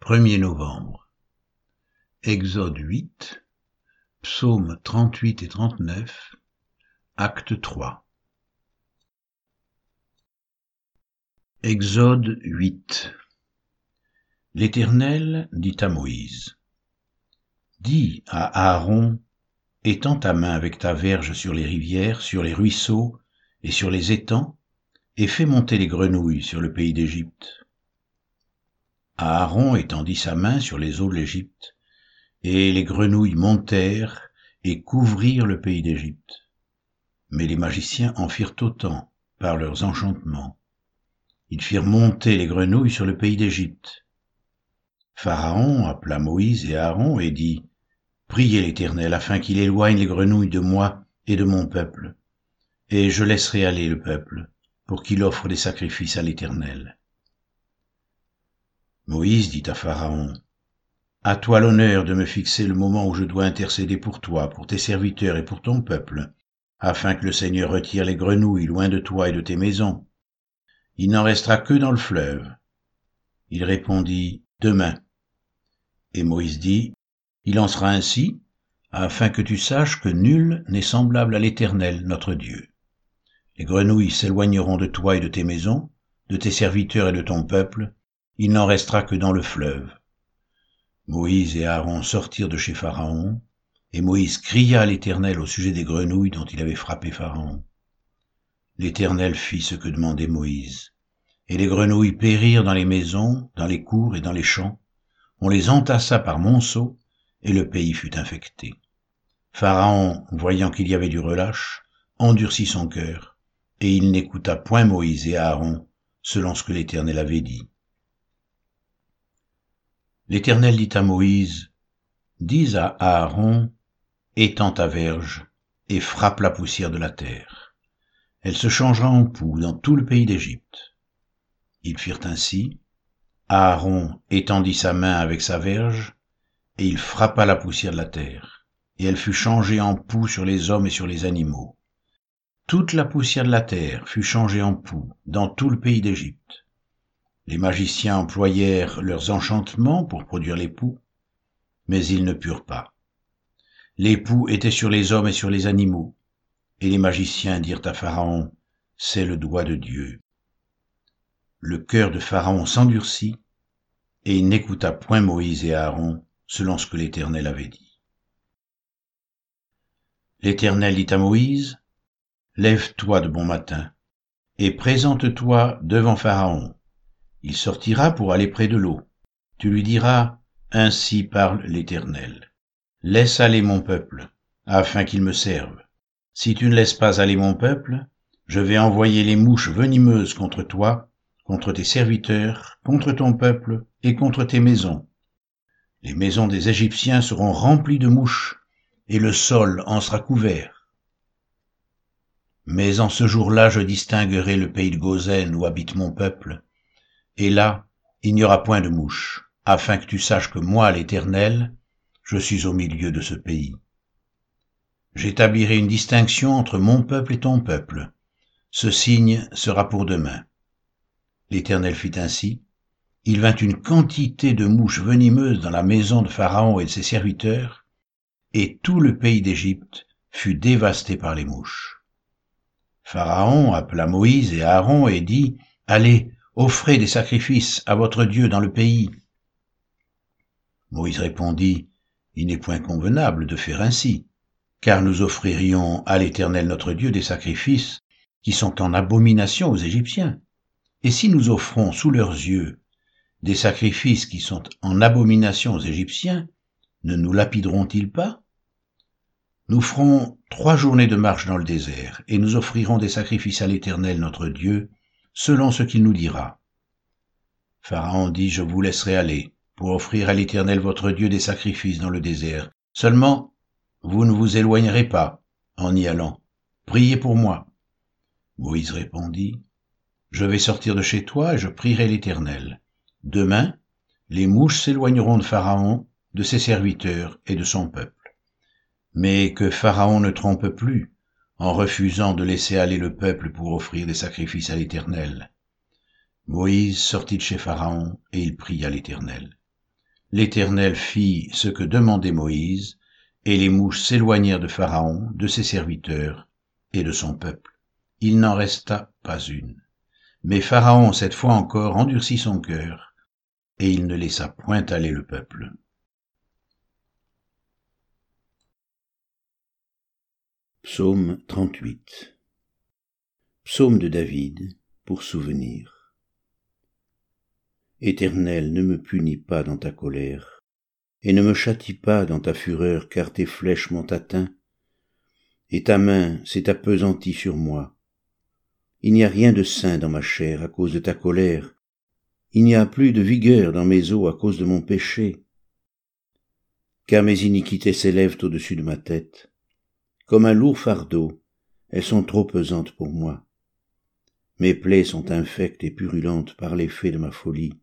1er novembre. Exode 8, psaumes 38 et 39, acte 3. Exode 8 L'Éternel dit à Moïse, Dis à Aaron, étends ta main avec ta verge sur les rivières, sur les ruisseaux et sur les étangs, et fais monter les grenouilles sur le pays d'Égypte Aaron étendit sa main sur les eaux de l'Égypte, et les grenouilles montèrent et couvrirent le pays d'Égypte. Mais les magiciens en firent autant par leurs enchantements. Ils firent monter les grenouilles sur le pays d'Égypte. Pharaon appela Moïse et Aaron et dit, Priez l'Éternel afin qu'il éloigne les grenouilles de moi et de mon peuple, et je laisserai aller le peuple, pour qu'il offre des sacrifices à l'Éternel. Moïse dit à Pharaon, À toi l'honneur de me fixer le moment où je dois intercéder pour toi, pour tes serviteurs et pour ton peuple, afin que le Seigneur retire les grenouilles loin de toi et de tes maisons. Il n'en restera que dans le fleuve. Il répondit, Demain. Et Moïse dit, Il en sera ainsi, afin que tu saches que nul n'est semblable à l'Éternel, notre Dieu. Les grenouilles s'éloigneront de toi et de tes maisons, de tes serviteurs et de ton peuple, il n'en restera que dans le fleuve. Moïse et Aaron sortirent de chez Pharaon, et Moïse cria à l'Éternel au sujet des grenouilles dont il avait frappé Pharaon. L'Éternel fit ce que demandait Moïse, et les grenouilles périrent dans les maisons, dans les cours et dans les champs. On les entassa par monceaux, et le pays fut infecté. Pharaon, voyant qu'il y avait du relâche, endurcit son cœur, et il n'écouta point Moïse et Aaron, selon ce que l'Éternel avait dit. L'Éternel dit à Moïse, Dis à Aaron, étends ta verge et frappe la poussière de la terre. Elle se changera en poux dans tout le pays d'Égypte. Ils firent ainsi. Aaron étendit sa main avec sa verge, et il frappa la poussière de la terre, et elle fut changée en poux sur les hommes et sur les animaux. Toute la poussière de la terre fut changée en poux dans tout le pays d'Égypte. Les magiciens employèrent leurs enchantements pour produire les poux, mais ils ne purent pas. Les poux étaient sur les hommes et sur les animaux, et les magiciens dirent à Pharaon, C'est le doigt de Dieu. Le cœur de Pharaon s'endurcit, et il n'écouta point Moïse et Aaron, selon ce que l'Éternel avait dit. L'Éternel dit à Moïse, Lève-toi de bon matin, et présente-toi devant Pharaon, il sortira pour aller près de l'eau. Tu lui diras, Ainsi parle l'Éternel. Laisse aller mon peuple, afin qu'il me serve. Si tu ne laisses pas aller mon peuple, je vais envoyer les mouches venimeuses contre toi, contre tes serviteurs, contre ton peuple et contre tes maisons. Les maisons des Égyptiens seront remplies de mouches, et le sol en sera couvert. Mais en ce jour-là je distinguerai le pays de Gozen où habite mon peuple, et là, il n'y aura point de mouches, afin que tu saches que moi, l'Éternel, je suis au milieu de ce pays. J'établirai une distinction entre mon peuple et ton peuple. Ce signe sera pour demain. L'Éternel fit ainsi. Il vint une quantité de mouches venimeuses dans la maison de Pharaon et de ses serviteurs, et tout le pays d'Égypte fut dévasté par les mouches. Pharaon appela Moïse et Aaron et dit, Allez, offrez des sacrifices à votre Dieu dans le pays. Moïse répondit, Il n'est point convenable de faire ainsi, car nous offririons à l'Éternel notre Dieu des sacrifices qui sont en abomination aux Égyptiens. Et si nous offrons sous leurs yeux des sacrifices qui sont en abomination aux Égyptiens, ne nous lapideront-ils pas? Nous ferons trois journées de marche dans le désert, et nous offrirons des sacrifices à l'Éternel notre Dieu, selon ce qu'il nous dira. Pharaon dit, je vous laisserai aller pour offrir à l'Éternel votre Dieu des sacrifices dans le désert. Seulement, vous ne vous éloignerez pas en y allant. Priez pour moi. Moïse répondit, Je vais sortir de chez toi et je prierai l'Éternel. Demain, les mouches s'éloigneront de Pharaon, de ses serviteurs et de son peuple. Mais que Pharaon ne trompe plus, en refusant de laisser aller le peuple pour offrir des sacrifices à l'Éternel. Moïse sortit de chez Pharaon et il pria l'Éternel. L'Éternel fit ce que demandait Moïse, et les mouches s'éloignèrent de Pharaon, de ses serviteurs et de son peuple. Il n'en resta pas une. Mais Pharaon, cette fois encore, endurcit son cœur, et il ne laissa point aller le peuple. Psaume 38 Psaume de David pour souvenir Éternel, ne me punis pas dans ta colère, et ne me châtie pas dans ta fureur, car tes flèches m'ont atteint, et ta main s'est appesantie sur moi. Il n'y a rien de sain dans ma chair à cause de ta colère, il n'y a plus de vigueur dans mes os à cause de mon péché. Car mes iniquités s'élèvent au-dessus de ma tête. Comme un lourd fardeau, elles sont trop pesantes pour moi. Mes plaies sont infectes et purulentes par l'effet de ma folie.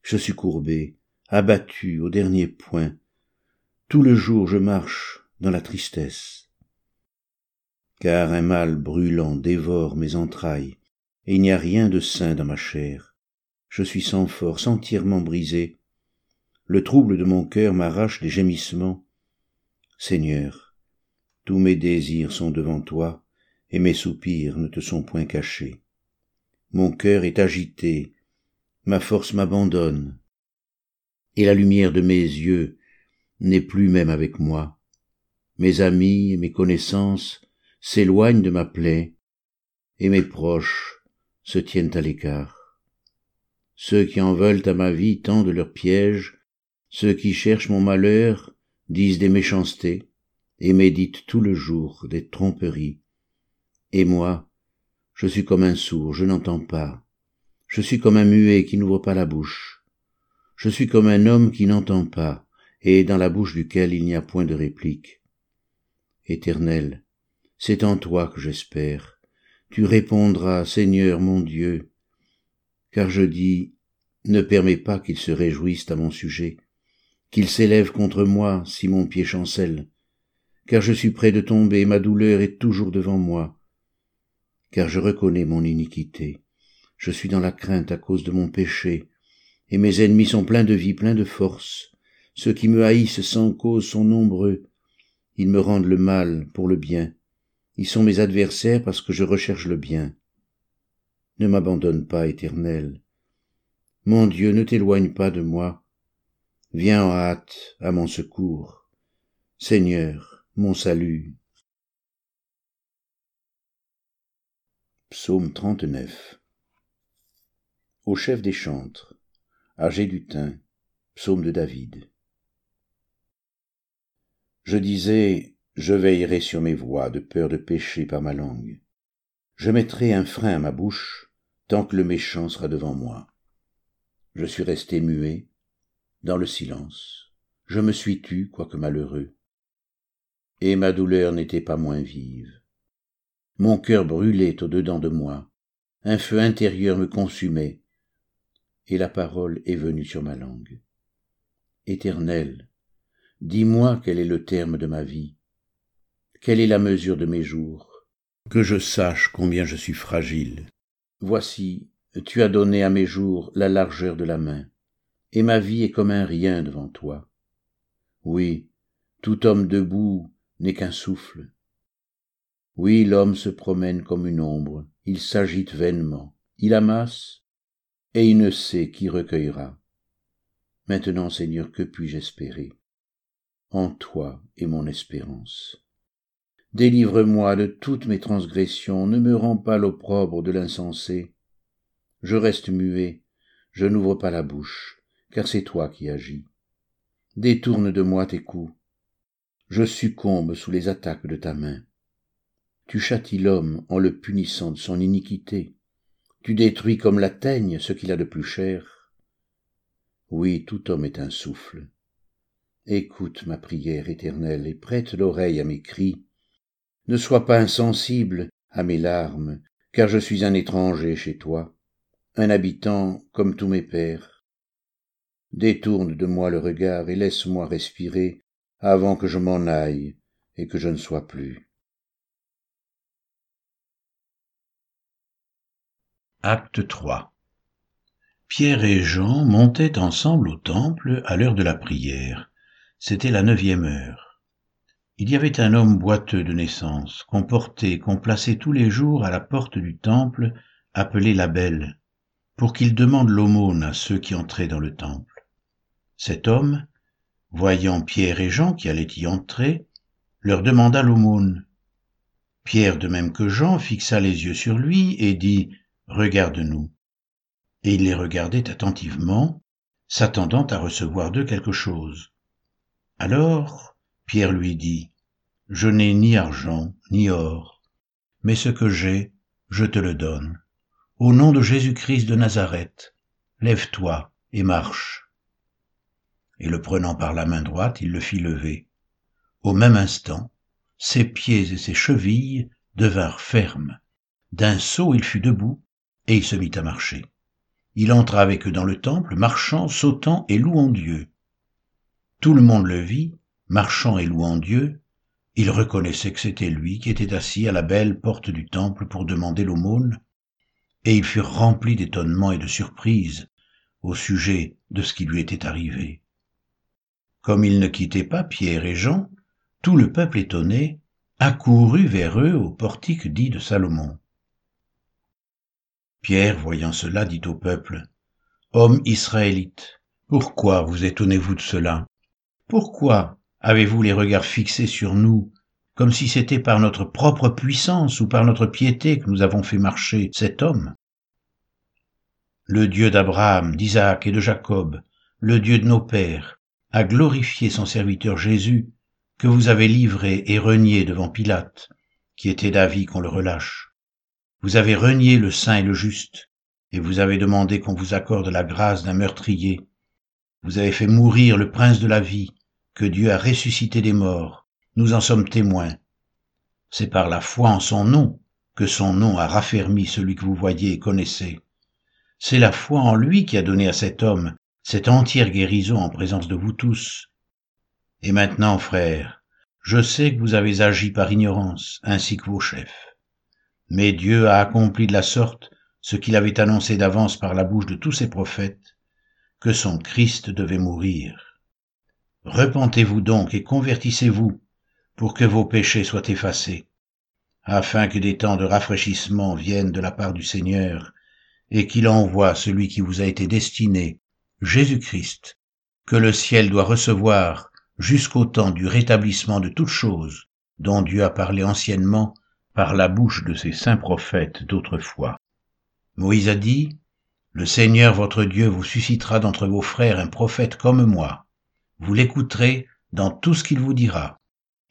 Je suis courbé, abattu au dernier point. Tout le jour je marche dans la tristesse. Car un mal brûlant dévore mes entrailles, et il n'y a rien de sain dans ma chair je suis sans force, entièrement brisé. Le trouble de mon cœur m'arrache des gémissements. Seigneur, tous mes désirs sont devant toi, et mes soupirs ne te sont point cachés. Mon cœur est agité, ma force m'abandonne, et la lumière de mes yeux n'est plus même avec moi. Mes amis et mes connaissances s'éloignent de ma plaie, et mes proches se tiennent à l'écart. Ceux qui en veulent à ma vie tendent leurs pièges, ceux qui cherchent mon malheur disent des méchancetés, et méditent tout le jour des tromperies. Et moi, je suis comme un sourd, je n'entends pas. Je suis comme un muet qui n'ouvre pas la bouche. Je suis comme un homme qui n'entend pas, et dans la bouche duquel il n'y a point de réplique. Éternel, c'est en toi que j'espère. Tu répondras, Seigneur mon Dieu, car je dis, ne permets pas qu'ils se réjouissent à mon sujet, qu'ils s'élèvent contre moi si mon pied chancelle, car je suis près de tomber, ma douleur est toujours devant moi, car je reconnais mon iniquité, je suis dans la crainte à cause de mon péché, et mes ennemis sont pleins de vie, pleins de force, ceux qui me haïssent sans cause sont nombreux, ils me rendent le mal pour le bien, ils sont mes adversaires parce que je recherche le bien. Ne m'abandonne pas, Éternel. Mon Dieu, ne t'éloigne pas de moi. Viens en hâte à mon secours. Seigneur, mon salut. Psaume 39 Au chef des chantres, âgé du thym, psaume de David. Je disais, je veillerai sur mes voies de peur de pécher par ma langue. Je mettrai un frein à ma bouche tant que le méchant sera devant moi. Je suis resté muet, dans le silence. Je me suis tu, quoique malheureux. Et ma douleur n'était pas moins vive. Mon cœur brûlait au-dedans de moi, un feu intérieur me consumait, et la parole est venue sur ma langue. Éternel, dis-moi quel est le terme de ma vie, quelle est la mesure de mes jours, que je sache combien je suis fragile. Voici, tu as donné à mes jours la largeur de la main, et ma vie est comme un rien devant toi. Oui, tout homme debout n'est qu'un souffle. Oui, l'homme se promène comme une ombre, il s'agite vainement, il amasse, et il ne sait qui recueillera. Maintenant, Seigneur, que puis-je espérer? En toi est mon espérance. Délivre-moi de toutes mes transgressions, ne me rends pas l'opprobre de l'insensé. Je reste muet, je n'ouvre pas la bouche, car c'est toi qui agis. Détourne de moi tes coups. Je succombe sous les attaques de ta main. Tu châties l'homme en le punissant de son iniquité. Tu détruis comme la teigne ce qu'il a de plus cher. Oui, tout homme est un souffle. Écoute ma prière éternelle et prête l'oreille à mes cris ne sois pas insensible à mes larmes, car je suis un étranger chez toi, un habitant comme tous mes pères. Détourne de moi le regard et laisse-moi respirer avant que je m'en aille et que je ne sois plus. Acte 3 Pierre et Jean montaient ensemble au temple à l'heure de la prière. C'était la neuvième heure. Il y avait un homme boiteux de naissance, qu'on portait, qu'on plaçait tous les jours à la porte du temple, appelé la Belle, pour qu'il demande l'aumône à ceux qui entraient dans le temple. Cet homme, voyant Pierre et Jean qui allaient y entrer, leur demanda l'aumône. Pierre, de même que Jean, fixa les yeux sur lui et dit Regarde-nous. Et il les regardait attentivement, s'attendant à recevoir d'eux quelque chose. Alors Pierre lui dit Je n'ai ni argent, ni or, mais ce que j'ai, je te le donne. Au nom de Jésus-Christ de Nazareth, lève-toi et marche. Et le prenant par la main droite, il le fit lever. Au même instant, ses pieds et ses chevilles devinrent fermes. D'un saut, il fut debout, et il se mit à marcher. Il entra avec eux dans le temple, marchant, sautant et louant Dieu. Tout le monde le vit, marchant et louant Dieu. Il reconnaissait que c'était lui qui était assis à la belle porte du temple pour demander l'aumône, et ils furent remplis d'étonnement et de surprise au sujet de ce qui lui était arrivé. Comme ils ne quittaient pas Pierre et Jean, tout le peuple étonné accourut vers eux au portique dit de Salomon. Pierre, voyant cela, dit au peuple, Hommes israélites, pourquoi vous étonnez-vous de cela? Pourquoi avez-vous les regards fixés sur nous, comme si c'était par notre propre puissance ou par notre piété que nous avons fait marcher cet homme? Le Dieu d'Abraham, d'Isaac et de Jacob, le Dieu de nos pères, a glorifié son serviteur Jésus, que vous avez livré et renié devant Pilate, qui était d'avis qu'on le relâche. Vous avez renié le saint et le juste, et vous avez demandé qu'on vous accorde la grâce d'un meurtrier. Vous avez fait mourir le prince de la vie, que Dieu a ressuscité des morts. Nous en sommes témoins. C'est par la foi en son nom que son nom a raffermi celui que vous voyez et connaissez. C'est la foi en lui qui a donné à cet homme cette entière guérison en présence de vous tous. Et maintenant, frères, je sais que vous avez agi par ignorance, ainsi que vos chefs. Mais Dieu a accompli de la sorte ce qu'il avait annoncé d'avance par la bouche de tous ses prophètes, que son Christ devait mourir. Repentez-vous donc et convertissez-vous pour que vos péchés soient effacés, afin que des temps de rafraîchissement viennent de la part du Seigneur, et qu'il envoie celui qui vous a été destiné, Jésus-Christ, que le ciel doit recevoir jusqu'au temps du rétablissement de toutes choses dont Dieu a parlé anciennement par la bouche de ses saints prophètes d'autrefois. Moïse a dit, Le Seigneur votre Dieu vous suscitera d'entre vos frères un prophète comme moi. Vous l'écouterez dans tout ce qu'il vous dira,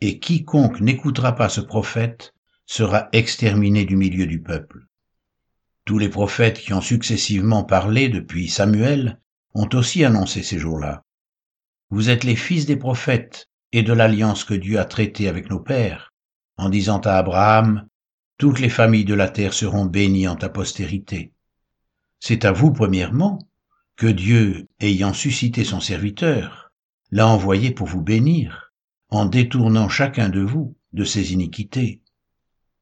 et quiconque n'écoutera pas ce prophète sera exterminé du milieu du peuple. Tous les prophètes qui ont successivement parlé depuis Samuel ont aussi annoncé ces jours-là. Vous êtes les fils des prophètes et de l'alliance que Dieu a traitée avec nos pères en disant à Abraham, Toutes les familles de la terre seront bénies en ta postérité. C'est à vous, premièrement, que Dieu, ayant suscité son serviteur, l'a envoyé pour vous bénir, en détournant chacun de vous de ses iniquités.